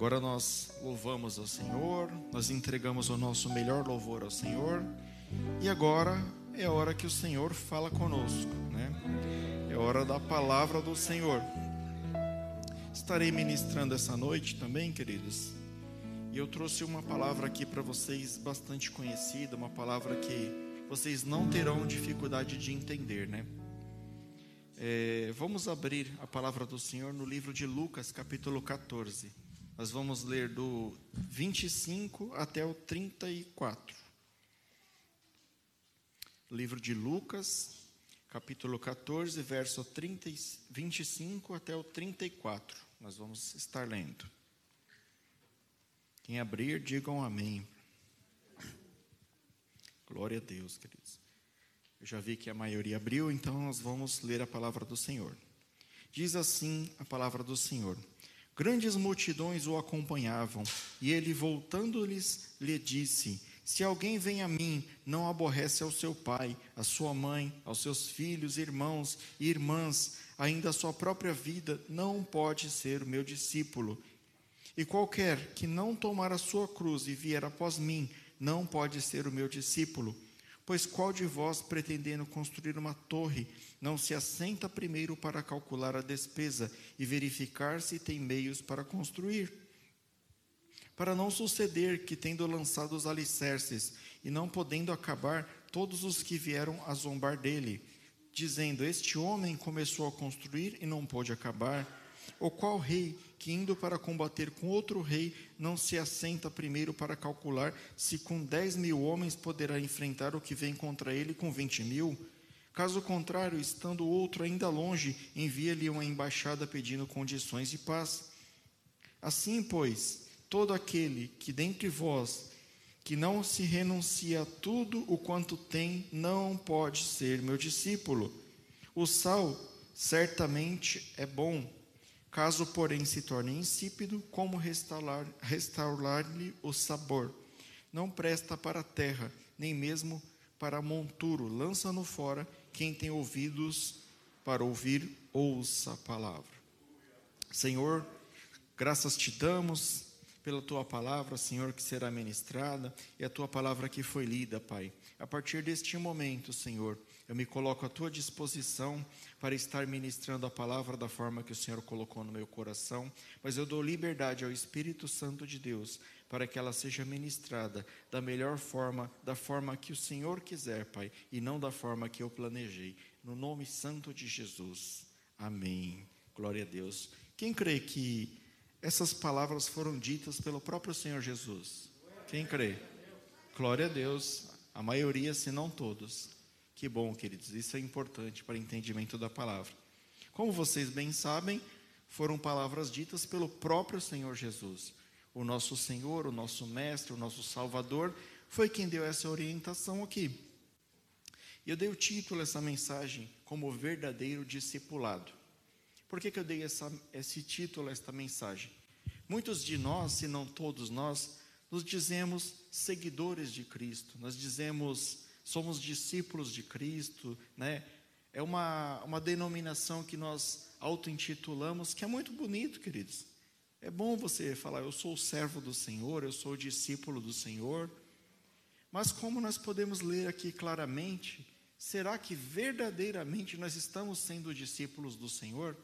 Agora nós louvamos ao Senhor, nós entregamos o nosso melhor louvor ao Senhor, e agora é a hora que o Senhor fala conosco, né? É hora da palavra do Senhor. Estarei ministrando essa noite também, queridos. E eu trouxe uma palavra aqui para vocês bastante conhecida, uma palavra que vocês não terão dificuldade de entender, né? É, vamos abrir a palavra do Senhor no livro de Lucas, capítulo 14. Nós vamos ler do 25 até o 34. Livro de Lucas, capítulo 14, verso 30, 25 até o 34. Nós vamos estar lendo. Quem abrir, digam amém. Glória a Deus, queridos. Eu já vi que a maioria abriu, então nós vamos ler a palavra do Senhor. Diz assim a palavra do Senhor: Grandes multidões o acompanhavam, e ele, voltando-lhes, lhe disse: Se alguém vem a mim, não aborrece ao seu pai, à sua mãe, aos seus filhos, irmãos e irmãs, ainda a sua própria vida, não pode ser meu discípulo. E qualquer que não tomar a sua cruz e vier após mim, não pode ser o meu discípulo. Pois qual de vós, pretendendo construir uma torre, não se assenta primeiro para calcular a despesa e verificar se tem meios para construir? Para não suceder que, tendo lançado os alicerces e não podendo acabar, todos os que vieram a zombar dele, dizendo: Este homem começou a construir e não pôde acabar. Ou qual rei que, indo para combater com outro rei, não se assenta primeiro para calcular se com dez mil homens poderá enfrentar o que vem contra ele com vinte mil? Caso contrário, estando outro ainda longe, envia-lhe uma embaixada pedindo condições de paz. Assim, pois, todo aquele que dentre vós que não se renuncia a tudo o quanto tem, não pode ser meu discípulo. O sal certamente é bom, Caso, porém, se torne insípido, como restaurar-lhe restaurar o sabor? Não presta para a terra, nem mesmo para monturo. Lança-no fora. Quem tem ouvidos para ouvir, ouça a palavra. Senhor, graças te damos pela tua palavra, Senhor, que será ministrada e a tua palavra que foi lida, Pai. A partir deste momento, Senhor, eu me coloco à tua disposição para estar ministrando a palavra da forma que o Senhor colocou no meu coração, mas eu dou liberdade ao Espírito Santo de Deus para que ela seja ministrada da melhor forma, da forma que o Senhor quiser, Pai, e não da forma que eu planejei. No nome santo de Jesus. Amém. Glória a Deus. Quem crê que essas palavras foram ditas pelo próprio Senhor Jesus? Quem crê? Glória a Deus. A maioria, se não todos. Que bom, queridos, isso é importante para o entendimento da palavra. Como vocês bem sabem, foram palavras ditas pelo próprio Senhor Jesus. O nosso Senhor, o nosso Mestre, o nosso Salvador, foi quem deu essa orientação aqui. E eu dei o título essa mensagem como verdadeiro discipulado. Por que, que eu dei essa, esse título a esta mensagem? Muitos de nós, se não todos nós, nos dizemos seguidores de Cristo, nós dizemos somos discípulos de Cristo, né? É uma, uma denominação que nós auto-intitulamos, que é muito bonito, queridos. É bom você falar, eu sou o servo do Senhor, eu sou o discípulo do Senhor. Mas como nós podemos ler aqui claramente, será que verdadeiramente nós estamos sendo discípulos do Senhor?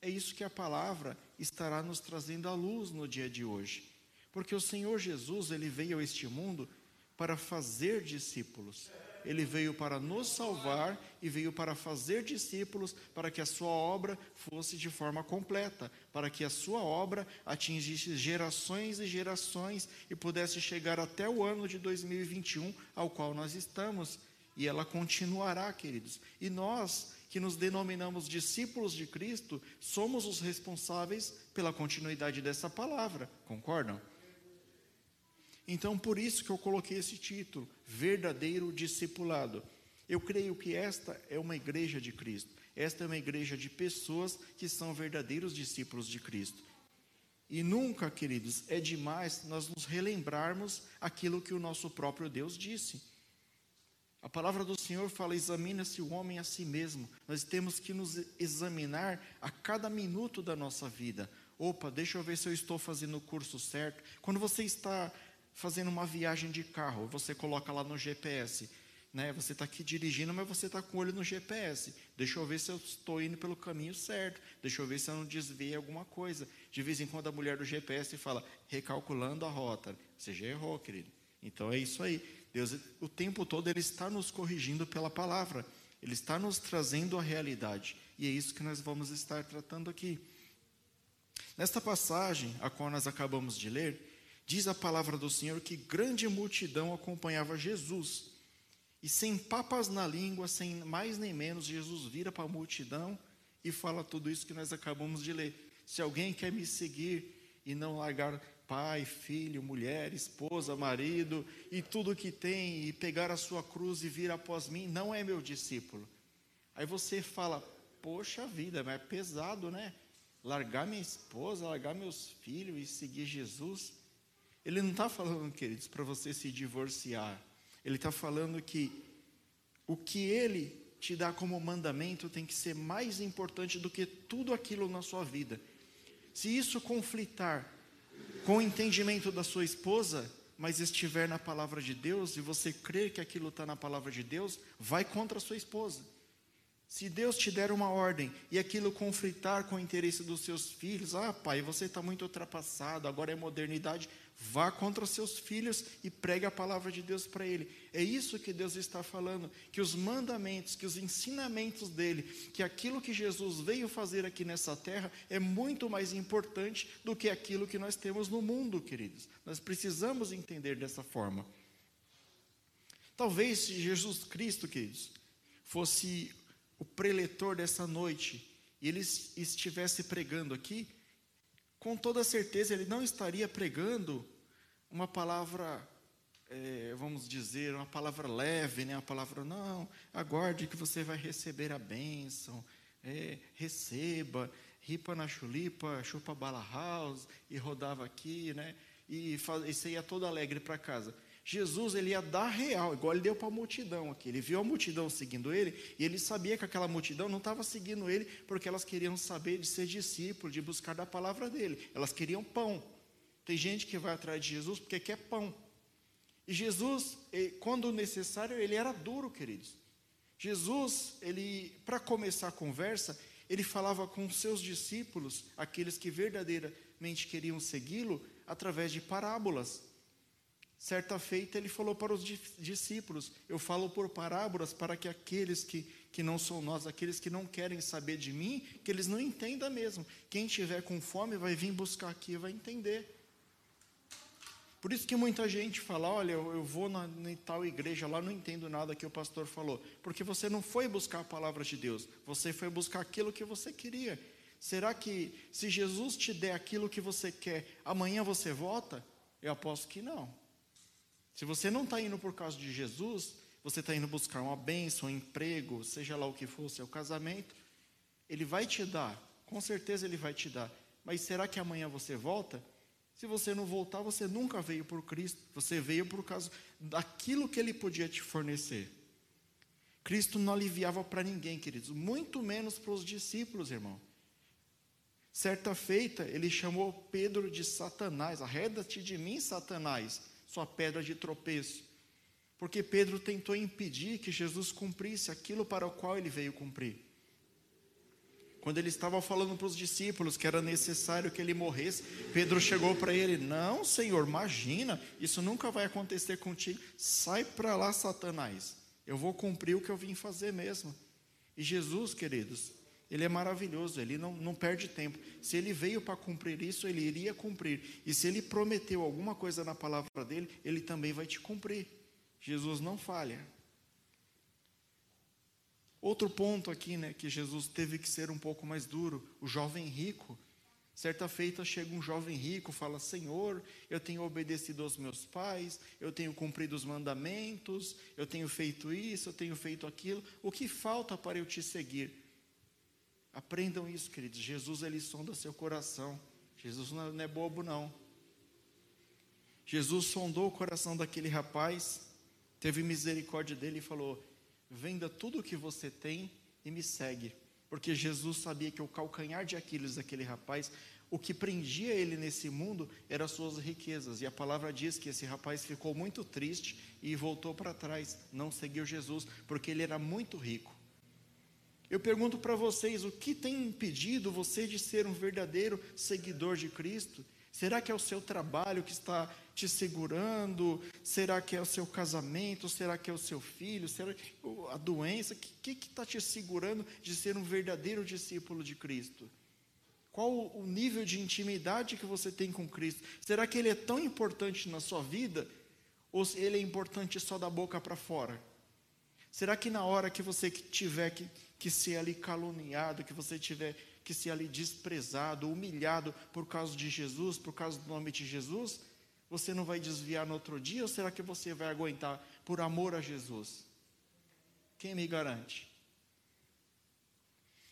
É isso que a palavra estará nos trazendo à luz no dia de hoje. Porque o Senhor Jesus, ele veio a este mundo para fazer discípulos. Ele veio para nos salvar e veio para fazer discípulos, para que a sua obra fosse de forma completa, para que a sua obra atingisse gerações e gerações e pudesse chegar até o ano de 2021, ao qual nós estamos. E ela continuará, queridos. E nós, que nos denominamos discípulos de Cristo, somos os responsáveis pela continuidade dessa palavra, concordam? Então, por isso que eu coloquei esse título, Verdadeiro Discipulado. Eu creio que esta é uma igreja de Cristo. Esta é uma igreja de pessoas que são verdadeiros discípulos de Cristo. E nunca, queridos, é demais nós nos relembrarmos aquilo que o nosso próprio Deus disse. A palavra do Senhor fala: examina-se o homem a si mesmo. Nós temos que nos examinar a cada minuto da nossa vida. Opa, deixa eu ver se eu estou fazendo o curso certo. Quando você está fazendo uma viagem de carro, você coloca lá no GPS, né? Você está aqui dirigindo, mas você está com o olho no GPS. Deixa eu ver se eu estou indo pelo caminho certo. Deixa eu ver se eu não desviei alguma coisa. De vez em quando a mulher do GPS fala, recalculando a rota. Você já errou, querido. Então é isso aí. Deus, o tempo todo, Ele está nos corrigindo pela palavra. Ele está nos trazendo a realidade. E é isso que nós vamos estar tratando aqui. Nesta passagem, a qual nós acabamos de ler, diz a palavra do Senhor que grande multidão acompanhava Jesus. E sem papas na língua, sem mais nem menos, Jesus vira para a multidão e fala tudo isso que nós acabamos de ler. Se alguém quer me seguir e não largar pai, filho, mulher, esposa, marido e tudo que tem e pegar a sua cruz e vir após mim, não é meu discípulo. Aí você fala: "Poxa vida, mas é pesado, né? Largar minha esposa, largar meus filhos e seguir Jesus". Ele não está falando, queridos, para você se divorciar. Ele está falando que o que ele te dá como mandamento tem que ser mais importante do que tudo aquilo na sua vida. Se isso conflitar com o entendimento da sua esposa, mas estiver na palavra de Deus e você crer que aquilo está na palavra de Deus, vai contra a sua esposa. Se Deus te der uma ordem e aquilo conflitar com o interesse dos seus filhos, ah, pai, você está muito ultrapassado, agora é modernidade, Vá contra seus filhos e pregue a palavra de Deus para ele. É isso que Deus está falando, que os mandamentos, que os ensinamentos dele, que aquilo que Jesus veio fazer aqui nessa terra é muito mais importante do que aquilo que nós temos no mundo, queridos. Nós precisamos entender dessa forma. Talvez se Jesus Cristo, queridos, fosse o preletor dessa noite e ele estivesse pregando aqui, com toda certeza ele não estaria pregando uma palavra, é, vamos dizer, uma palavra leve, né? uma palavra, não, aguarde que você vai receber a bênção, é, receba, ripa na chulipa, chupa bala house, e rodava aqui, né? E, faz, e todo alegre para casa. Jesus ele ia dar real, igual ele deu para a multidão aqui. Ele viu a multidão seguindo ele e ele sabia que aquela multidão não estava seguindo ele porque elas queriam saber de ser discípulo, de buscar da palavra dele. Elas queriam pão. Tem gente que vai atrás de Jesus porque quer pão. E Jesus, quando necessário, ele era duro, queridos. Jesus, ele, para começar a conversa, ele falava com seus discípulos, aqueles que verdadeiramente queriam segui-lo, através de parábolas. Certa feita, ele falou para os discípulos: Eu falo por parábolas para que aqueles que, que não são nós, aqueles que não querem saber de mim, que eles não entendam mesmo. Quem tiver com fome vai vir buscar aqui e vai entender. Por isso que muita gente fala: Olha, eu, vou na, na tal igreja lá, não entendo nada que o pastor falou. Porque você não foi buscar a palavra de Deus, você foi buscar aquilo que você queria. Será que se Jesus te der aquilo que você quer, amanhã você volta? Eu aposto que não. Se você não está indo por causa de Jesus, você está indo buscar uma bênção, um emprego, seja lá o que for, seu casamento, ele vai te dar, com certeza ele vai te dar. Mas será que amanhã você volta? Se você não voltar, você nunca veio por Cristo, você veio por causa daquilo que ele podia te fornecer. Cristo não aliviava para ninguém, queridos, muito menos para os discípulos, irmão. Certa feita, ele chamou Pedro de Satanás, arreda-te de mim, Satanás sua pedra de tropeço. Porque Pedro tentou impedir que Jesus cumprisse aquilo para o qual ele veio cumprir. Quando ele estava falando para os discípulos que era necessário que ele morresse, Pedro chegou para ele: Não, Senhor, imagina, isso nunca vai acontecer contigo. Sai para lá, Satanás. Eu vou cumprir o que eu vim fazer mesmo. E Jesus, queridos, ele é maravilhoso, ele não, não perde tempo. Se ele veio para cumprir isso, ele iria cumprir. E se ele prometeu alguma coisa na palavra dele, ele também vai te cumprir. Jesus não falha. Outro ponto aqui, né, que Jesus teve que ser um pouco mais duro, o jovem rico. Certa feita chega um jovem rico, fala: Senhor, eu tenho obedecido aos meus pais, eu tenho cumprido os mandamentos, eu tenho feito isso, eu tenho feito aquilo. O que falta para eu te seguir? Aprendam isso, queridos. Jesus ele sonda seu coração. Jesus não é bobo não. Jesus sondou o coração daquele rapaz, teve misericórdia dele e falou: "Venda tudo o que você tem e me segue". Porque Jesus sabia que o calcanhar de Aquiles daquele rapaz, o que prendia ele nesse mundo eram as suas riquezas. E a palavra diz que esse rapaz ficou muito triste e voltou para trás, não seguiu Jesus, porque ele era muito rico. Eu pergunto para vocês, o que tem impedido você de ser um verdadeiro seguidor de Cristo? Será que é o seu trabalho que está te segurando? Será que é o seu casamento? Será que é o seu filho? Será a doença? O que está te segurando de ser um verdadeiro discípulo de Cristo? Qual o nível de intimidade que você tem com Cristo? Será que ele é tão importante na sua vida? Ou ele é importante só da boca para fora? Será que na hora que você tiver que, que ser ali caluniado, que você tiver que ser ali desprezado, humilhado por causa de Jesus, por causa do nome de Jesus, você não vai desviar no outro dia ou será que você vai aguentar por amor a Jesus? Quem me garante?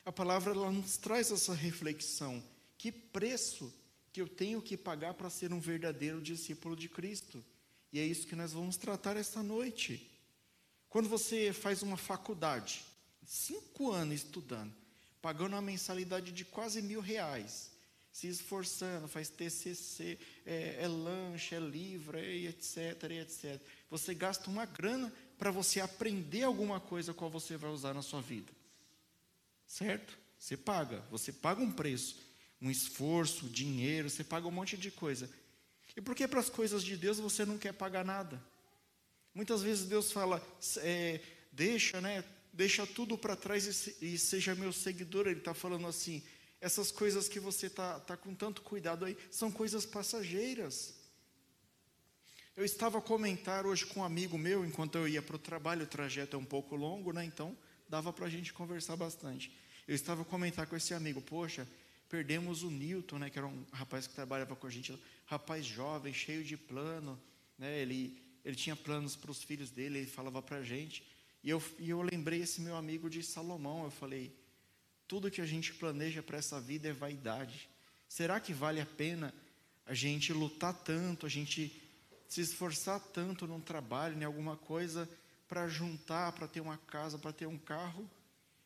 A palavra ela nos traz essa reflexão. Que preço que eu tenho que pagar para ser um verdadeiro discípulo de Cristo? E é isso que nós vamos tratar esta noite. Quando você faz uma faculdade, cinco anos estudando, pagando uma mensalidade de quase mil reais, se esforçando, faz TCC, é, é lanche, é livro, é, etc, etc. Você gasta uma grana para você aprender alguma coisa qual você vai usar na sua vida. Certo? Você paga, você paga um preço, um esforço, dinheiro, você paga um monte de coisa. E por que para as coisas de Deus você não quer pagar nada? Muitas vezes Deus fala, é, deixa, né? Deixa tudo para trás e, e, seja meu seguidor. Ele está falando assim: essas coisas que você está tá com tanto cuidado aí são coisas passageiras. Eu estava a comentar hoje com um amigo meu, enquanto eu ia para o trabalho, o trajeto é um pouco longo, né? Então dava para a gente conversar bastante. Eu estava a comentar com esse amigo, poxa, perdemos o Newton, né? Que era um rapaz que trabalhava com a gente, rapaz jovem, cheio de plano, né? Ele ele tinha planos para os filhos dele, ele falava para a gente. E eu, e eu lembrei esse meu amigo de Salomão. Eu falei: tudo que a gente planeja para essa vida é vaidade. Será que vale a pena a gente lutar tanto, a gente se esforçar tanto num trabalho, em alguma coisa, para juntar, para ter uma casa, para ter um carro,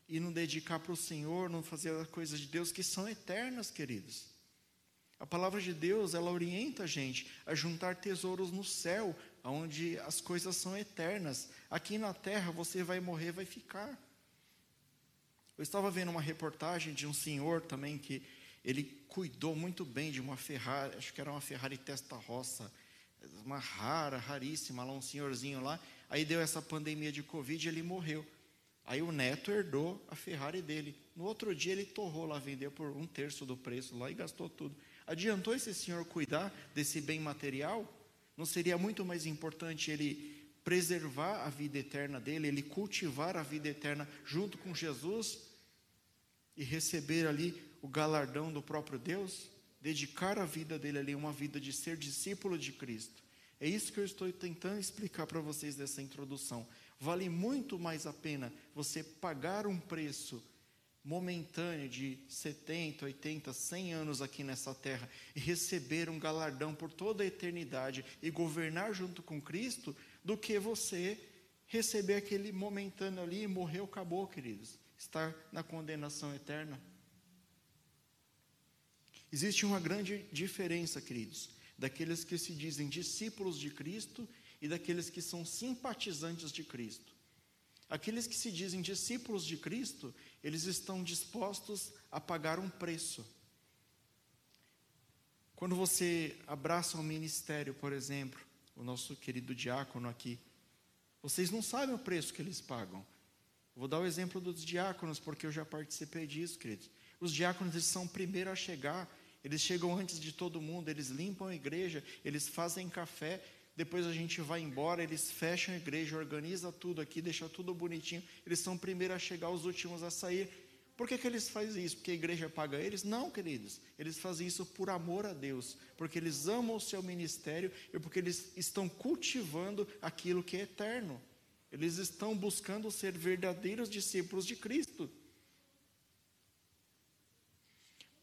e não dedicar para o Senhor, não fazer as coisas de Deus que são eternas, queridos? A palavra de Deus, ela orienta a gente a juntar tesouros no céu, onde as coisas são eternas. Aqui na terra você vai morrer, vai ficar. Eu estava vendo uma reportagem de um senhor também que ele cuidou muito bem de uma Ferrari, acho que era uma Ferrari Testa Roça, uma rara, raríssima, lá um senhorzinho lá. Aí deu essa pandemia de Covid ele morreu. Aí o neto herdou a Ferrari dele. No outro dia ele torrou lá, vendeu por um terço do preço lá e gastou tudo. Adiantou esse senhor cuidar desse bem material? Não seria muito mais importante ele preservar a vida eterna dele, ele cultivar a vida eterna junto com Jesus e receber ali o galardão do próprio Deus? Dedicar a vida dele ali, uma vida de ser discípulo de Cristo. É isso que eu estou tentando explicar para vocês nessa introdução. Vale muito mais a pena você pagar um preço momentâneo de 70, 80, 100 anos aqui nessa terra e receber um galardão por toda a eternidade e governar junto com Cristo, do que você receber aquele momentâneo ali e morreu, acabou, queridos. Estar na condenação eterna. Existe uma grande diferença, queridos, daqueles que se dizem discípulos de Cristo e daqueles que são simpatizantes de Cristo. Aqueles que se dizem discípulos de Cristo, eles estão dispostos a pagar um preço. Quando você abraça um ministério, por exemplo, o nosso querido diácono aqui, vocês não sabem o preço que eles pagam. Vou dar o exemplo dos diáconos, porque eu já participei disso, queridos. Os diáconos eles são o primeiro a chegar, eles chegam antes de todo mundo, eles limpam a igreja, eles fazem café, depois a gente vai embora, eles fecham a igreja, organiza tudo aqui, deixa tudo bonitinho. Eles são primeiro a chegar, os últimos a sair. Por que, que eles fazem isso? Porque a igreja paga eles? Não, queridos. Eles fazem isso por amor a Deus, porque eles amam o seu ministério e porque eles estão cultivando aquilo que é eterno. Eles estão buscando ser verdadeiros discípulos de Cristo.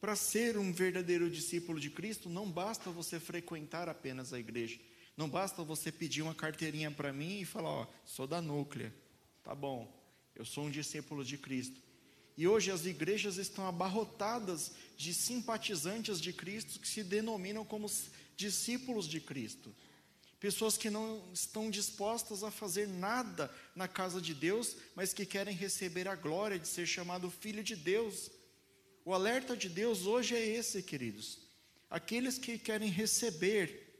Para ser um verdadeiro discípulo de Cristo, não basta você frequentar apenas a igreja. Não basta você pedir uma carteirinha para mim e falar, ó, sou da núclea. Tá bom, eu sou um discípulo de Cristo. E hoje as igrejas estão abarrotadas de simpatizantes de Cristo que se denominam como discípulos de Cristo. Pessoas que não estão dispostas a fazer nada na casa de Deus, mas que querem receber a glória de ser chamado filho de Deus. O alerta de Deus hoje é esse, queridos. Aqueles que querem receber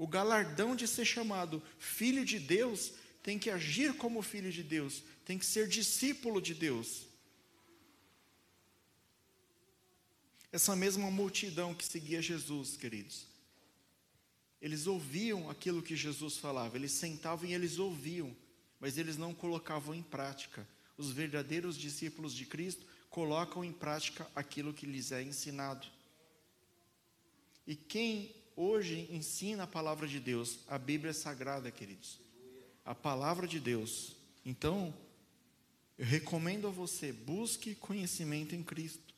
o galardão de ser chamado filho de Deus, tem que agir como filho de Deus, tem que ser discípulo de Deus. Essa mesma multidão que seguia Jesus, queridos, eles ouviam aquilo que Jesus falava, eles sentavam e eles ouviam, mas eles não colocavam em prática. Os verdadeiros discípulos de Cristo colocam em prática aquilo que lhes é ensinado. E quem hoje ensina a palavra de Deus? A Bíblia é sagrada, queridos. A palavra de Deus. Então, eu recomendo a você, busque conhecimento em Cristo.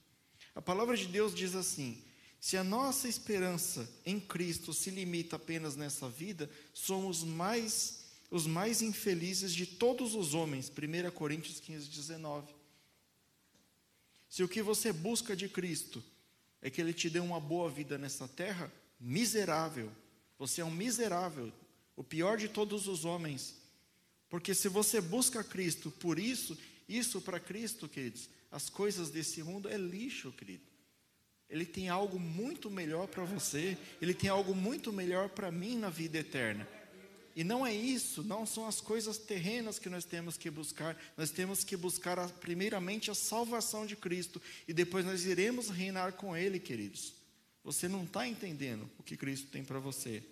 A palavra de Deus diz assim: se a nossa esperança em Cristo se limita apenas nessa vida, somos mais os mais infelizes de todos os homens. 1 Coríntios 15, 19. Se o que você busca de Cristo é que Ele te dê uma boa vida nessa terra, miserável. Você é um miserável, o pior de todos os homens. Porque se você busca Cristo por isso, isso para Cristo, queridos, as coisas desse mundo é lixo, querido. Ele tem algo muito melhor para você, ele tem algo muito melhor para mim na vida eterna. E não é isso, não são as coisas terrenas que nós temos que buscar, nós temos que buscar primeiramente a salvação de Cristo e depois nós iremos reinar com Ele, queridos. Você não está entendendo o que Cristo tem para você.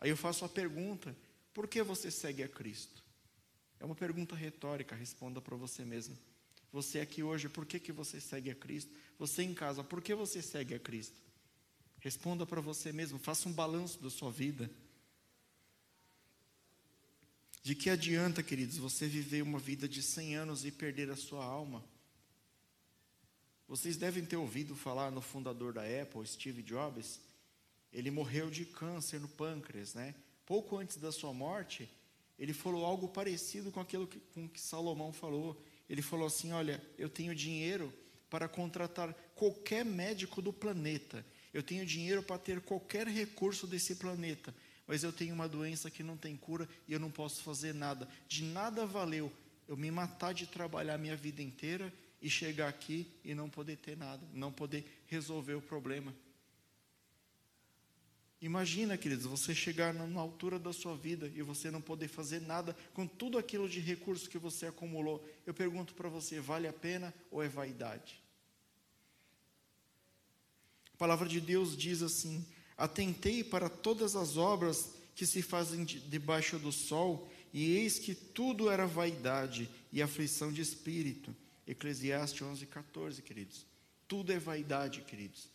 Aí eu faço a pergunta: por que você segue a Cristo? É uma pergunta retórica, responda para você mesmo. Você aqui hoje, por que, que você segue a Cristo? Você em casa, por que você segue a Cristo? Responda para você mesmo, faça um balanço da sua vida. De que adianta, queridos, você viver uma vida de 100 anos e perder a sua alma? Vocês devem ter ouvido falar no fundador da Apple, Steve Jobs. Ele morreu de câncer no pâncreas, né? Pouco antes da sua morte, ele falou algo parecido com aquilo que, com que Salomão falou. Ele falou assim: Olha, eu tenho dinheiro para contratar qualquer médico do planeta. Eu tenho dinheiro para ter qualquer recurso desse planeta. Mas eu tenho uma doença que não tem cura e eu não posso fazer nada. De nada valeu eu me matar de trabalhar minha vida inteira e chegar aqui e não poder ter nada, não poder resolver o problema. Imagina, queridos, você chegar na altura da sua vida e você não poder fazer nada com tudo aquilo de recurso que você acumulou. Eu pergunto para você: vale a pena ou é vaidade? A palavra de Deus diz assim: Atentei para todas as obras que se fazem debaixo do sol, e eis que tudo era vaidade e aflição de espírito. Eclesiastes 11, 14, queridos. Tudo é vaidade, queridos.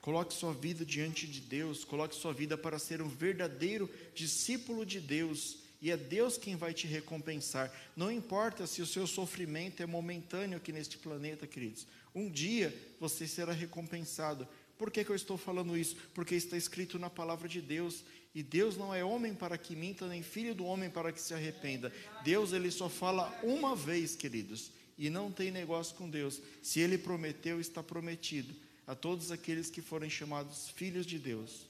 Coloque sua vida diante de Deus, coloque sua vida para ser um verdadeiro discípulo de Deus, e é Deus quem vai te recompensar. Não importa se o seu sofrimento é momentâneo aqui neste planeta, queridos. Um dia você será recompensado. Por que, que eu estou falando isso? Porque está escrito na palavra de Deus. E Deus não é homem para que minta, nem filho do homem para que se arrependa. Deus, ele só fala uma vez, queridos. E não tem negócio com Deus. Se ele prometeu, está prometido a todos aqueles que forem chamados filhos de Deus.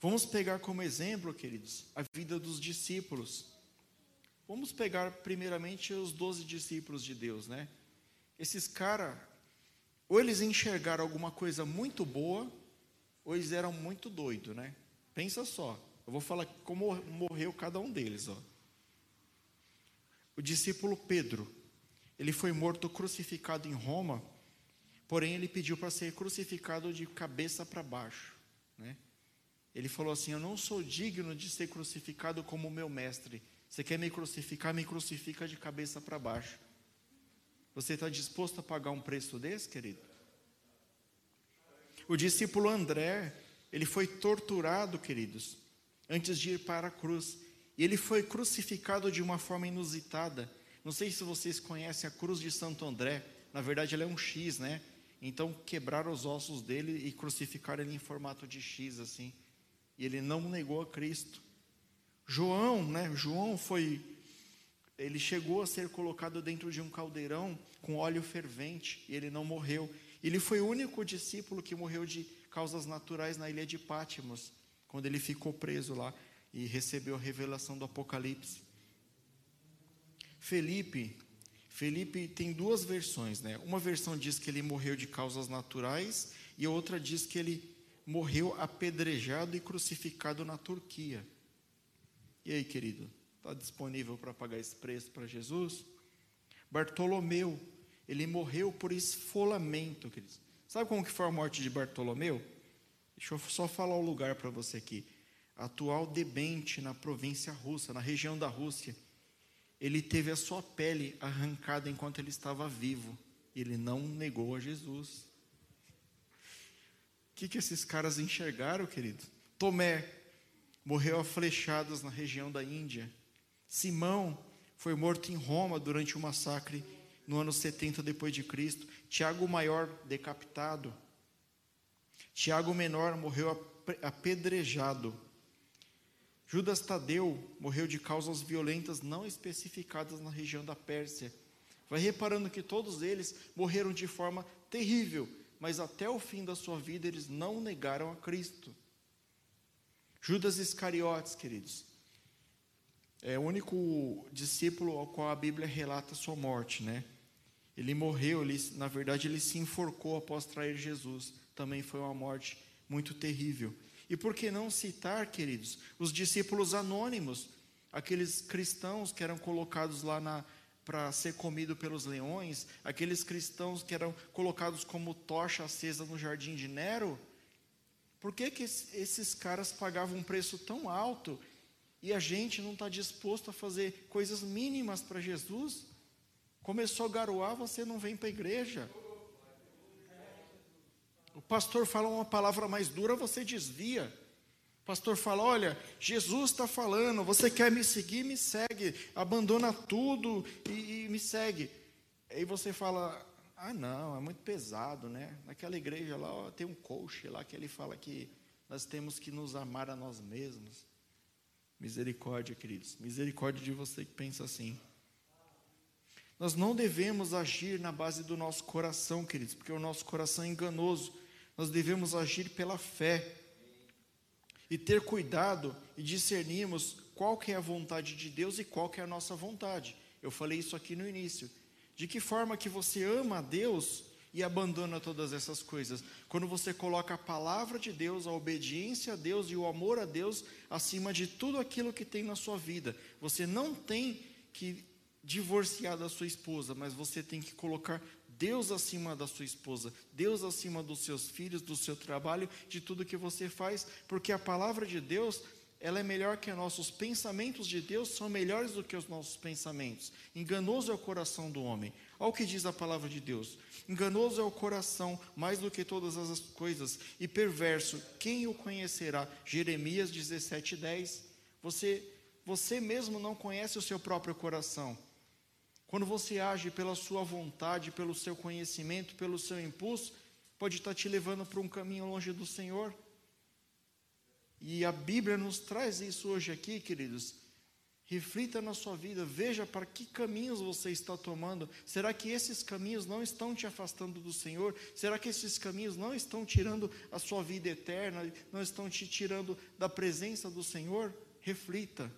Vamos pegar como exemplo, queridos, a vida dos discípulos. Vamos pegar primeiramente os doze discípulos de Deus, né? Esses caras, ou eles enxergaram alguma coisa muito boa, ou eles eram muito doidos, né? Pensa só, eu vou falar como morreu cada um deles, ó. O discípulo Pedro, ele foi morto crucificado em Roma, porém ele pediu para ser crucificado de cabeça para baixo. Né? Ele falou assim: Eu não sou digno de ser crucificado como meu mestre. Você quer me crucificar? Me crucifica de cabeça para baixo. Você está disposto a pagar um preço desse, querido? O discípulo André, ele foi torturado, queridos, antes de ir para a cruz. E ele foi crucificado de uma forma inusitada. Não sei se vocês conhecem a cruz de Santo André. Na verdade, ela é um X, né? Então, quebraram os ossos dele e crucificaram ele em formato de X, assim. E ele não negou a Cristo. João, né? João foi ele chegou a ser colocado dentro de um caldeirão com óleo fervente e ele não morreu. Ele foi o único discípulo que morreu de causas naturais na ilha de Pátimos, quando ele ficou preso lá e recebeu a revelação do Apocalipse. Felipe, Felipe tem duas versões, né? Uma versão diz que ele morreu de causas naturais e a outra diz que ele morreu apedrejado e crucificado na Turquia. E aí, querido, está disponível para pagar esse preço para Jesus? Bartolomeu, ele morreu por esfolamento, queridos. Sabe como que foi a morte de Bartolomeu? Deixa eu só falar o lugar para você aqui. Atual Debente, na província russa, na região da Rússia. Ele teve a sua pele arrancada enquanto ele estava vivo. Ele não negou a Jesus. O que, que esses caras enxergaram, querido? Tomé morreu a flechadas na região da Índia. Simão foi morto em Roma durante o massacre no ano 70 depois de Cristo. Tiago Maior decapitado. Tiago Menor morreu apedrejado. Judas Tadeu morreu de causas violentas não especificadas na região da Pérsia. Vai reparando que todos eles morreram de forma terrível, mas até o fim da sua vida eles não negaram a Cristo. Judas Iscariotes, queridos, é o único discípulo ao qual a Bíblia relata sua morte, né? Ele morreu, ele, na verdade, ele se enforcou após trair Jesus. Também foi uma morte muito terrível. E por que não citar, queridos, os discípulos anônimos, aqueles cristãos que eram colocados lá para ser comido pelos leões, aqueles cristãos que eram colocados como tocha acesa no jardim de Nero? Por que, que esses caras pagavam um preço tão alto e a gente não está disposto a fazer coisas mínimas para Jesus? Começou a garoar, você não vem para a igreja. O pastor fala uma palavra mais dura, você desvia. O pastor fala: Olha, Jesus está falando, você quer me seguir, me segue, abandona tudo e, e me segue. Aí você fala: Ah, não, é muito pesado, né? Naquela igreja lá ó, tem um coach lá que ele fala que nós temos que nos amar a nós mesmos. Misericórdia, queridos, misericórdia de você que pensa assim. Nós não devemos agir na base do nosso coração, queridos, porque o nosso coração é enganoso. Nós devemos agir pela fé e ter cuidado e discernirmos qual que é a vontade de Deus e qual que é a nossa vontade. Eu falei isso aqui no início. De que forma que você ama a Deus e abandona todas essas coisas? Quando você coloca a palavra de Deus, a obediência a Deus e o amor a Deus acima de tudo aquilo que tem na sua vida. Você não tem que divorciar da sua esposa, mas você tem que colocar Deus acima da sua esposa, Deus acima dos seus filhos, do seu trabalho, de tudo que você faz, porque a palavra de Deus, ela é melhor que nossos pensamentos de Deus são melhores do que os nossos pensamentos. Enganoso é o coração do homem. Olha o que diz a palavra de Deus. Enganoso é o coração mais do que todas as coisas e perverso, quem o conhecerá? Jeremias 17:10. Você você mesmo não conhece o seu próprio coração. Quando você age pela sua vontade, pelo seu conhecimento, pelo seu impulso, pode estar te levando para um caminho longe do Senhor. E a Bíblia nos traz isso hoje aqui, queridos. Reflita na sua vida, veja para que caminhos você está tomando. Será que esses caminhos não estão te afastando do Senhor? Será que esses caminhos não estão tirando a sua vida eterna, não estão te tirando da presença do Senhor? Reflita.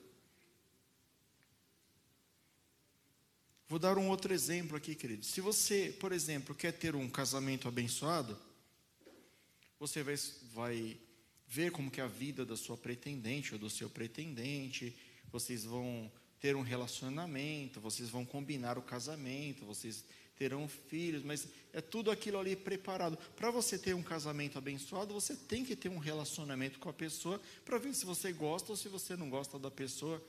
Vou dar um outro exemplo aqui, querido. Se você, por exemplo, quer ter um casamento abençoado, você vai, vai ver como que é a vida da sua pretendente ou do seu pretendente, vocês vão ter um relacionamento, vocês vão combinar o casamento, vocês terão filhos, mas é tudo aquilo ali preparado. Para você ter um casamento abençoado, você tem que ter um relacionamento com a pessoa para ver se você gosta ou se você não gosta da pessoa.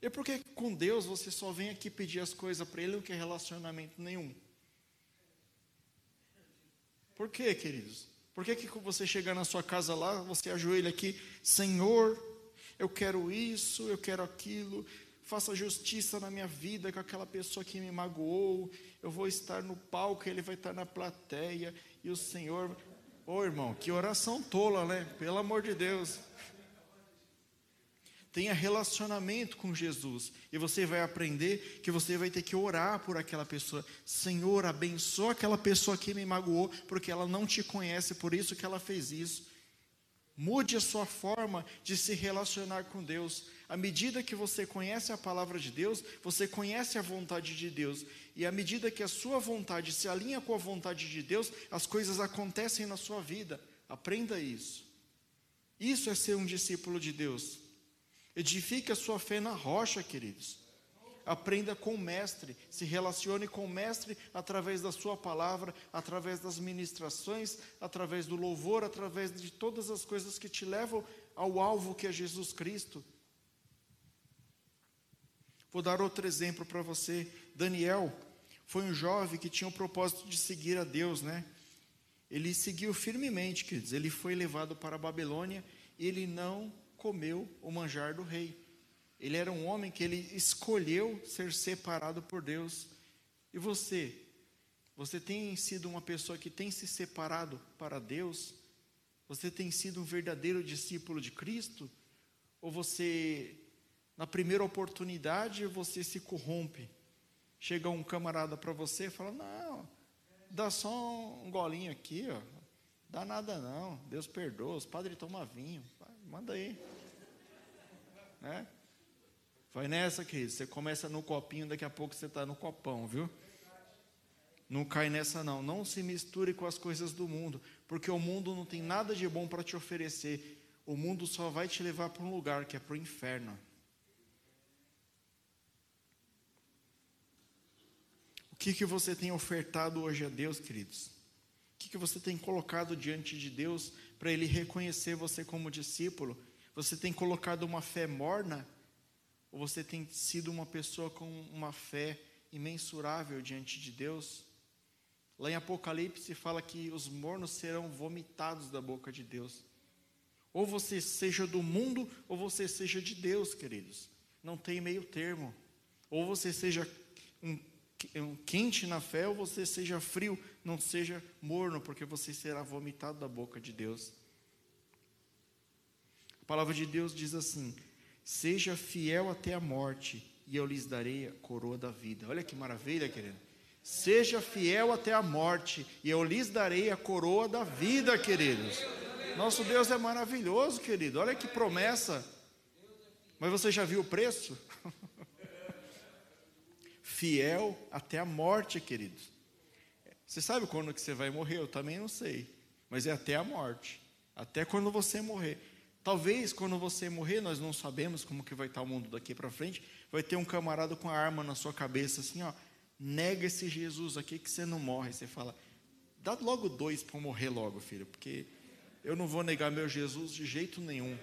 E por que com Deus você só vem aqui pedir as coisas para Ele não quer relacionamento nenhum? Por que, queridos? Por que, que você chegar na sua casa lá, você ajoelha aqui, Senhor, eu quero isso, eu quero aquilo, faça justiça na minha vida com aquela pessoa que me magoou, eu vou estar no palco, ele vai estar na plateia, e o Senhor. Ô oh, irmão, que oração tola, né? Pelo amor de Deus. Tenha relacionamento com Jesus. E você vai aprender que você vai ter que orar por aquela pessoa. Senhor, abençoa aquela pessoa que me magoou, porque ela não te conhece, por isso que ela fez isso. Mude a sua forma de se relacionar com Deus. À medida que você conhece a palavra de Deus, você conhece a vontade de Deus. E à medida que a sua vontade se alinha com a vontade de Deus, as coisas acontecem na sua vida. Aprenda isso. Isso é ser um discípulo de Deus. Edifique a sua fé na rocha, queridos. Aprenda com o mestre, se relacione com o mestre através da sua palavra, através das ministrações, através do louvor, através de todas as coisas que te levam ao alvo que é Jesus Cristo. Vou dar outro exemplo para você. Daniel foi um jovem que tinha o propósito de seguir a Deus, né? Ele seguiu firmemente, queridos. Ele foi levado para a Babilônia ele não comeu o manjar do rei. Ele era um homem que ele escolheu ser separado por Deus. E você? Você tem sido uma pessoa que tem se separado para Deus? Você tem sido um verdadeiro discípulo de Cristo? Ou você, na primeira oportunidade, você se corrompe? Chega um camarada para você e fala: Não, dá só um golinho aqui, ó. Dá nada não. Deus perdoa. Os padres tomam vinho. Manda aí. Né? Vai nessa, querido. Você começa no copinho, daqui a pouco você está no copão, viu? Não cai nessa, não. Não se misture com as coisas do mundo, porque o mundo não tem nada de bom para te oferecer. O mundo só vai te levar para um lugar que é para o inferno. O que, que você tem ofertado hoje a Deus, queridos? O que, que você tem colocado diante de Deus para Ele reconhecer você como discípulo? Você tem colocado uma fé morna? Ou você tem sido uma pessoa com uma fé imensurável diante de Deus? Lá em Apocalipse fala que os mornos serão vomitados da boca de Deus. Ou você seja do mundo, ou você seja de Deus, queridos. Não tem meio termo. Ou você seja um, quente na fé, ou você seja frio, não seja morno, porque você será vomitado da boca de Deus. A palavra de Deus diz assim: Seja fiel até a morte, e eu lhes darei a coroa da vida. Olha que maravilha, querido. Seja fiel até a morte, e eu lhes darei a coroa da vida, queridos. Nosso Deus é maravilhoso, querido. Olha que promessa. Mas você já viu o preço? fiel até a morte, queridos. Você sabe quando que você vai morrer? Eu também não sei. Mas é até a morte. Até quando você morrer. Talvez quando você morrer, nós não sabemos como que vai estar o mundo daqui para frente, vai ter um camarada com a arma na sua cabeça assim, ó, nega esse Jesus aqui que você não morre. Você fala, dá logo dois para morrer logo, filho, porque eu não vou negar meu Jesus de jeito nenhum,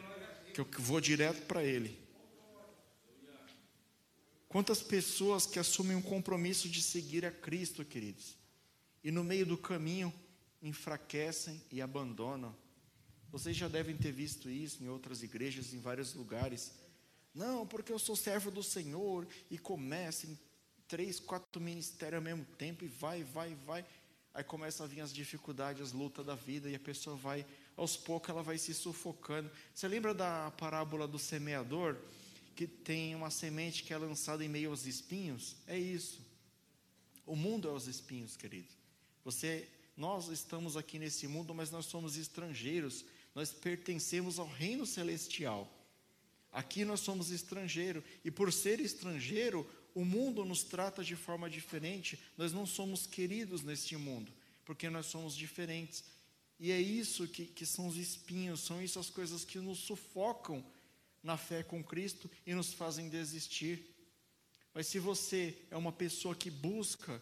que eu vou direto para ele. Quantas pessoas que assumem um compromisso de seguir a Cristo, queridos, e no meio do caminho enfraquecem e abandonam. Vocês já devem ter visto isso em outras igrejas, em vários lugares. Não, porque eu sou servo do Senhor e começa em três, quatro ministérios ao mesmo tempo e vai, vai, vai. Aí começa a vir as dificuldades, as lutas da vida e a pessoa vai, aos poucos, ela vai se sufocando. Você lembra da parábola do semeador? Que tem uma semente que é lançada em meio aos espinhos? É isso. O mundo é os espinhos, querido. Você, nós estamos aqui nesse mundo, mas nós somos estrangeiros nós pertencemos ao reino celestial. Aqui nós somos estrangeiro, e por ser estrangeiro, o mundo nos trata de forma diferente. Nós não somos queridos neste mundo, porque nós somos diferentes. E é isso que, que são os espinhos, são isso as coisas que nos sufocam na fé com Cristo e nos fazem desistir. Mas se você é uma pessoa que busca,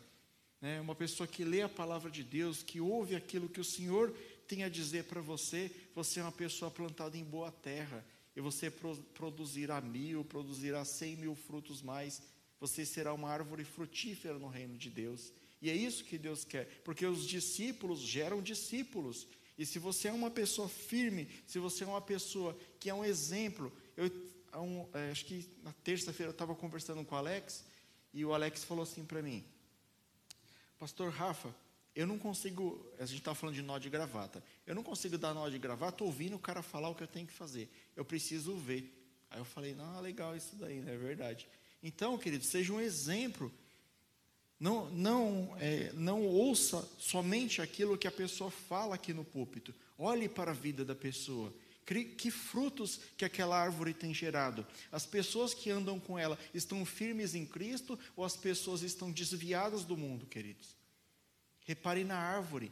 né, uma pessoa que lê a palavra de Deus, que ouve aquilo que o Senhor tem a dizer para você, você é uma pessoa plantada em boa terra, e você produzirá mil, produzirá cem mil frutos mais, você será uma árvore frutífera no reino de Deus. E é isso que Deus quer, porque os discípulos geram discípulos. E se você é uma pessoa firme, se você é uma pessoa que é um exemplo, eu um, é, acho que na terça-feira eu estava conversando com o Alex, e o Alex falou assim para mim, Pastor Rafa, eu não consigo, a gente está falando de nó de gravata, eu não consigo dar nó de gravata ouvindo o cara falar o que eu tenho que fazer. Eu preciso ver. Aí eu falei, não, legal isso daí, não é verdade. Então, querido, seja um exemplo. Não, não, é, não ouça somente aquilo que a pessoa fala aqui no púlpito. Olhe para a vida da pessoa. Que frutos que aquela árvore tem gerado? As pessoas que andam com ela estão firmes em Cristo ou as pessoas estão desviadas do mundo, queridos? Repare na árvore.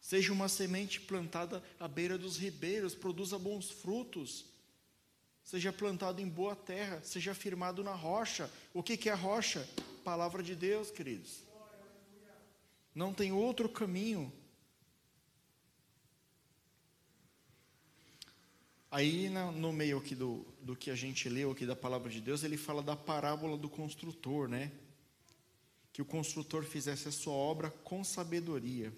Seja uma semente plantada à beira dos ribeiros, produza bons frutos. Seja plantado em boa terra, seja firmado na rocha. O que, que é rocha? Palavra de Deus, queridos. Não tem outro caminho. Aí, no meio aqui do, do que a gente leu aqui da palavra de Deus, ele fala da parábola do construtor, né? Que o construtor fizesse a sua obra com sabedoria.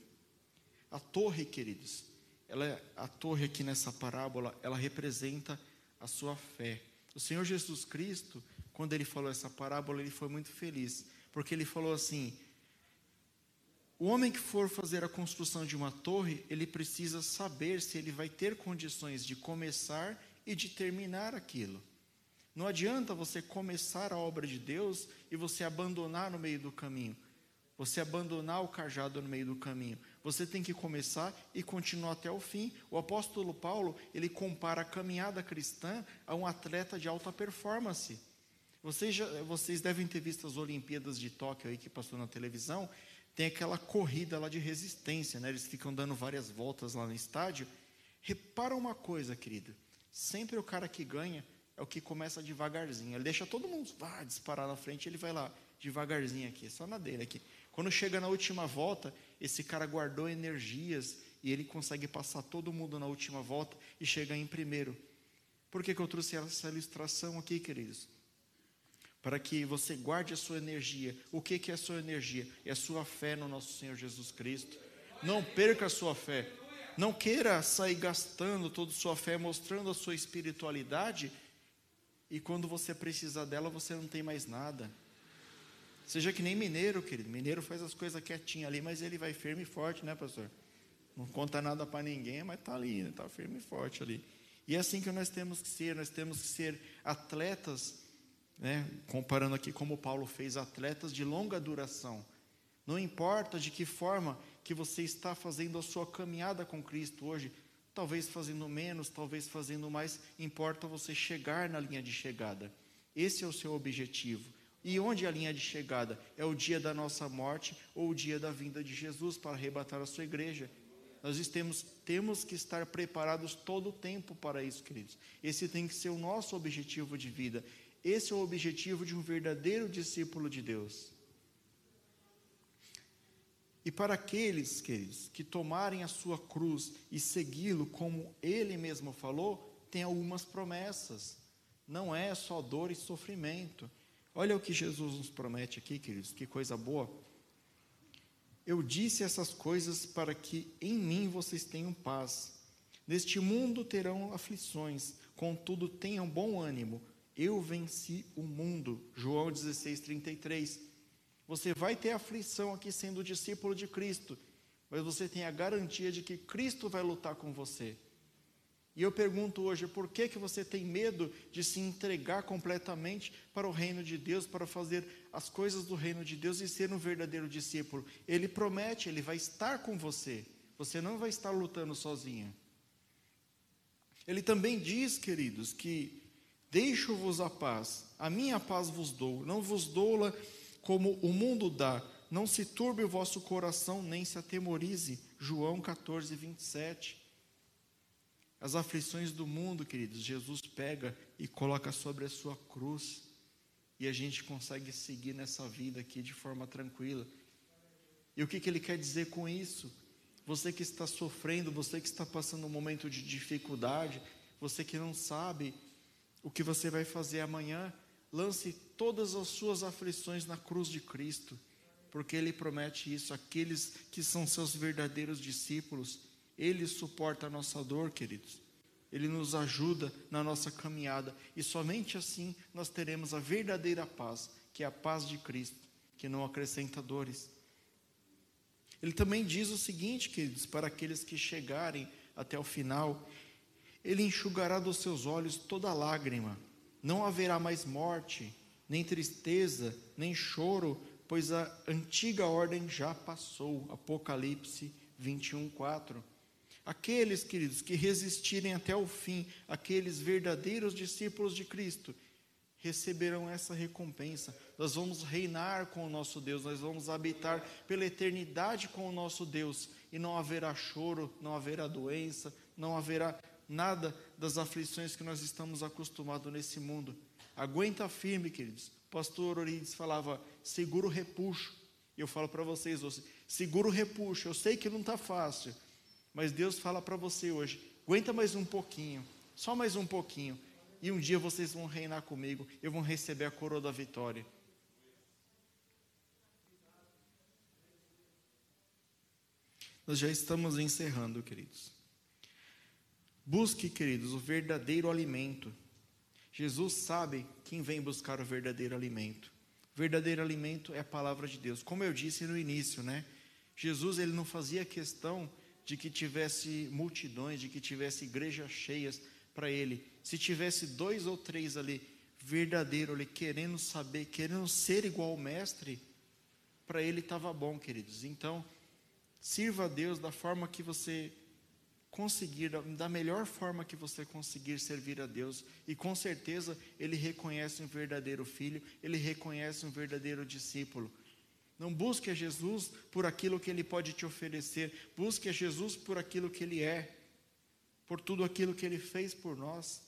A torre, queridos, ela, é, a torre aqui nessa parábola, ela representa a sua fé. O Senhor Jesus Cristo, quando ele falou essa parábola, ele foi muito feliz, porque ele falou assim: o homem que for fazer a construção de uma torre, ele precisa saber se ele vai ter condições de começar e de terminar aquilo. Não adianta você começar a obra de Deus e você abandonar no meio do caminho. Você abandonar o cajado no meio do caminho. Você tem que começar e continuar até o fim. O apóstolo Paulo, ele compara a caminhada cristã a um atleta de alta performance. Vocês, já, vocês devem ter visto as Olimpíadas de Tóquio aí que passou na televisão. Tem aquela corrida lá de resistência, né? Eles ficam dando várias voltas lá no estádio. Repara uma coisa, querido. Sempre o cara que ganha é o que começa devagarzinho. Ele deixa todo mundo ah, disparar na frente, ele vai lá devagarzinho aqui, só na dele aqui. Quando chega na última volta, esse cara guardou energias e ele consegue passar todo mundo na última volta e chegar em primeiro. Por que, que eu trouxe essa ilustração aqui, queridos? Para que você guarde a sua energia. O que, é a sua energia? É a sua fé no nosso Senhor Jesus Cristo. Não perca a sua fé. Não queira sair gastando toda a sua fé, mostrando a sua espiritualidade, e quando você precisar dela, você não tem mais nada. Seja que nem mineiro, querido. Mineiro faz as coisas quietinho ali, mas ele vai firme e forte, né, pastor? Não conta nada para ninguém, mas está ali, está né? firme e forte ali. E é assim que nós temos que ser, nós temos que ser atletas, né? comparando aqui como Paulo fez, atletas de longa duração. Não importa de que forma que você está fazendo a sua caminhada com Cristo hoje, talvez fazendo menos, talvez fazendo mais, importa você chegar na linha de chegada. Esse é o seu objetivo. E onde é a linha de chegada? É o dia da nossa morte ou o dia da vinda de Jesus para arrebatar a sua igreja. Nós temos, temos que estar preparados todo o tempo para isso, queridos. Esse tem que ser o nosso objetivo de vida. Esse é o objetivo de um verdadeiro discípulo de Deus. E para aqueles, queridos, que tomarem a sua cruz e segui-lo como ele mesmo falou, tem algumas promessas. Não é só dor e sofrimento. Olha o que Jesus nos promete aqui, queridos, que coisa boa. Eu disse essas coisas para que em mim vocês tenham paz. Neste mundo terão aflições, contudo tenham bom ânimo. Eu venci o mundo. João 16, 33. Você vai ter aflição aqui sendo discípulo de Cristo, mas você tem a garantia de que Cristo vai lutar com você. E eu pergunto hoje, por que, que você tem medo de se entregar completamente para o reino de Deus, para fazer as coisas do reino de Deus e ser um verdadeiro discípulo? Ele promete, ele vai estar com você. Você não vai estar lutando sozinho. Ele também diz, queridos, que deixo-vos a paz, a minha paz vos dou, não vos dou-la como o mundo dá. Não se turbe o vosso coração, nem se atemorize. João 14, 27. As aflições do mundo, queridos, Jesus pega e coloca sobre a sua cruz. E a gente consegue seguir nessa vida aqui de forma tranquila. E o que, que ele quer dizer com isso? Você que está sofrendo, você que está passando um momento de dificuldade, você que não sabe o que você vai fazer amanhã, lance todas as suas aflições na cruz de Cristo, porque Ele promete isso àqueles que são seus verdadeiros discípulos. Ele suporta a nossa dor, queridos. Ele nos ajuda na nossa caminhada. E somente assim nós teremos a verdadeira paz, que é a paz de Cristo, que não acrescenta dores. Ele também diz o seguinte, queridos, para aqueles que chegarem até o final: Ele enxugará dos seus olhos toda lágrima. Não haverá mais morte, nem tristeza, nem choro, pois a antiga ordem já passou. Apocalipse 21, 4. Aqueles, queridos, que resistirem até o fim, aqueles verdadeiros discípulos de Cristo, receberão essa recompensa. Nós vamos reinar com o nosso Deus, nós vamos habitar pela eternidade com o nosso Deus, e não haverá choro, não haverá doença, não haverá nada das aflições que nós estamos acostumados nesse mundo. Aguenta firme, queridos. Pastor Orides falava, segura o repuxo. Eu falo para vocês hoje, segura o repuxo. Eu sei que não está fácil, mas Deus fala para você hoje, aguenta mais um pouquinho, só mais um pouquinho. E um dia vocês vão reinar comigo, eu vou receber a coroa da vitória. Nós já estamos encerrando, queridos. Busque, queridos, o verdadeiro alimento. Jesus sabe quem vem buscar o verdadeiro alimento. O verdadeiro alimento é a palavra de Deus. Como eu disse no início, né? Jesus ele não fazia questão de que tivesse multidões, de que tivesse igrejas cheias para ele. Se tivesse dois ou três ali, verdadeiro ali, querendo saber, querendo ser igual ao mestre, para ele estava bom, queridos. Então, sirva a Deus da forma que você conseguir, da melhor forma que você conseguir servir a Deus, e com certeza Ele reconhece um verdadeiro filho, Ele reconhece um verdadeiro discípulo. Não busque a Jesus por aquilo que Ele pode te oferecer, busque a Jesus por aquilo que Ele é, por tudo aquilo que Ele fez por nós,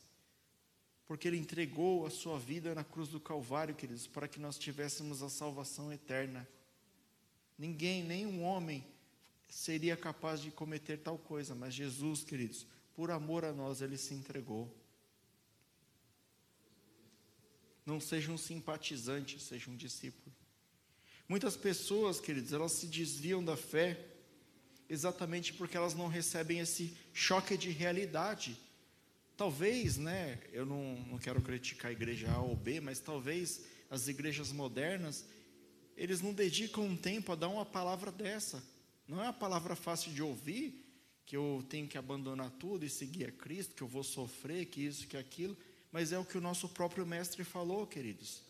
porque Ele entregou a Sua vida na cruz do Calvário, queridos, para que nós tivéssemos a salvação eterna. Ninguém, nenhum homem, seria capaz de cometer tal coisa, mas Jesus, queridos, por amor a nós, ele se entregou. Não seja um simpatizante, seja um discípulo. Muitas pessoas, queridos, elas se desviam da fé exatamente porque elas não recebem esse choque de realidade. Talvez, né, eu não, não quero criticar a igreja A ou B, mas talvez as igrejas modernas, eles não dedicam um tempo a dar uma palavra dessa. Não é uma palavra fácil de ouvir, que eu tenho que abandonar tudo e seguir a Cristo, que eu vou sofrer, que isso, que aquilo, mas é o que o nosso próprio mestre falou, queridos.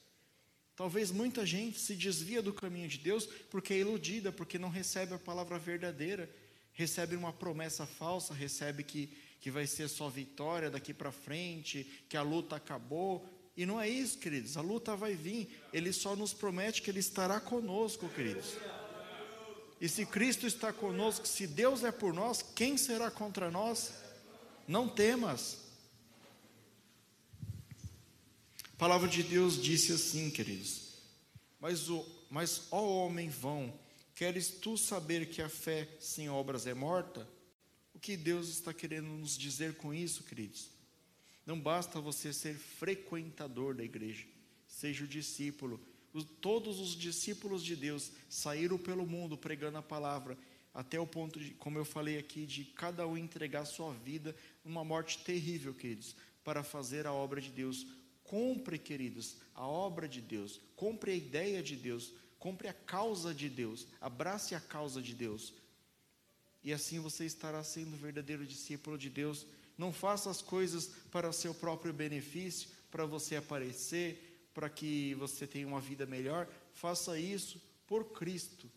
Talvez muita gente se desvia do caminho de Deus porque é iludida, porque não recebe a palavra verdadeira, recebe uma promessa falsa, recebe que, que vai ser só vitória daqui para frente, que a luta acabou. E não é isso, queridos, a luta vai vir, ele só nos promete que ele estará conosco, queridos. E se Cristo está conosco, se Deus é por nós, quem será contra nós? Não temas. A palavra de Deus disse assim, queridos: Mas, o, mas ó homem vão, queres tu saber que a fé sem obras é morta? O que Deus está querendo nos dizer com isso, queridos? Não basta você ser frequentador da igreja, seja o discípulo, todos os discípulos de Deus saíram pelo mundo pregando a palavra, até o ponto de, como eu falei aqui, de cada um entregar sua vida numa morte terrível, queridos, para fazer a obra de Deus. Compre, queridos, a obra de Deus, compre a ideia de Deus, compre a causa de Deus, abrace a causa de Deus. E assim você estará sendo verdadeiro discípulo de Deus. Não faça as coisas para seu próprio benefício, para você aparecer, para que você tenha uma vida melhor, faça isso por Cristo.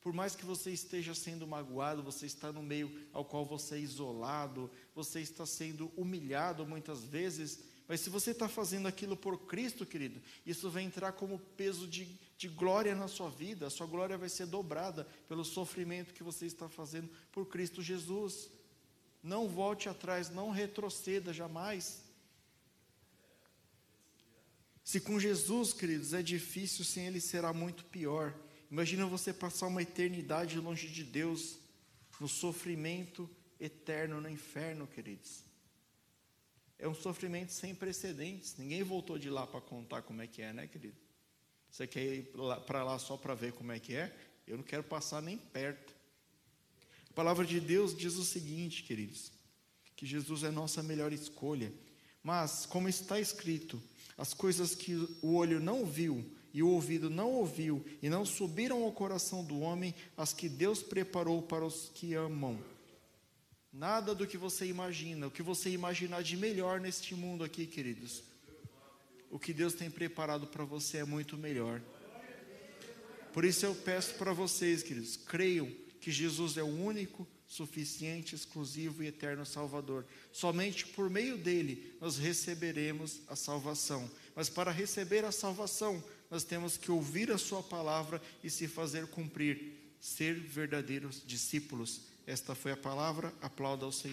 Por mais que você esteja sendo magoado, você está no meio ao qual você é isolado, você está sendo humilhado muitas vezes, mas se você está fazendo aquilo por Cristo, querido, isso vai entrar como peso de, de glória na sua vida, a sua glória vai ser dobrada pelo sofrimento que você está fazendo por Cristo Jesus. Não volte atrás, não retroceda jamais. Se com Jesus, queridos, é difícil, sem Ele será muito pior. Imagina você passar uma eternidade longe de Deus, no sofrimento eterno no inferno, queridos. É um sofrimento sem precedentes. Ninguém voltou de lá para contar como é que é, né, querido? Você quer ir para lá só para ver como é que é? Eu não quero passar nem perto. A palavra de Deus diz o seguinte, queridos: que Jesus é nossa melhor escolha. Mas, como está escrito, as coisas que o olho não viu e o ouvido não ouviu e não subiram ao coração do homem, as que Deus preparou para os que amam. Nada do que você imagina, o que você imaginar de melhor neste mundo aqui, queridos. o que Deus tem preparado para você é muito melhor. Por isso eu peço para vocês, queridos, creiam que Jesus é o único, suficiente, exclusivo e eterno Salvador. Somente por meio dele nós receberemos a salvação. Mas para receber a salvação, nós temos que ouvir a Sua palavra e se fazer cumprir, ser verdadeiros discípulos. Esta foi a palavra, aplauda ao Senhor.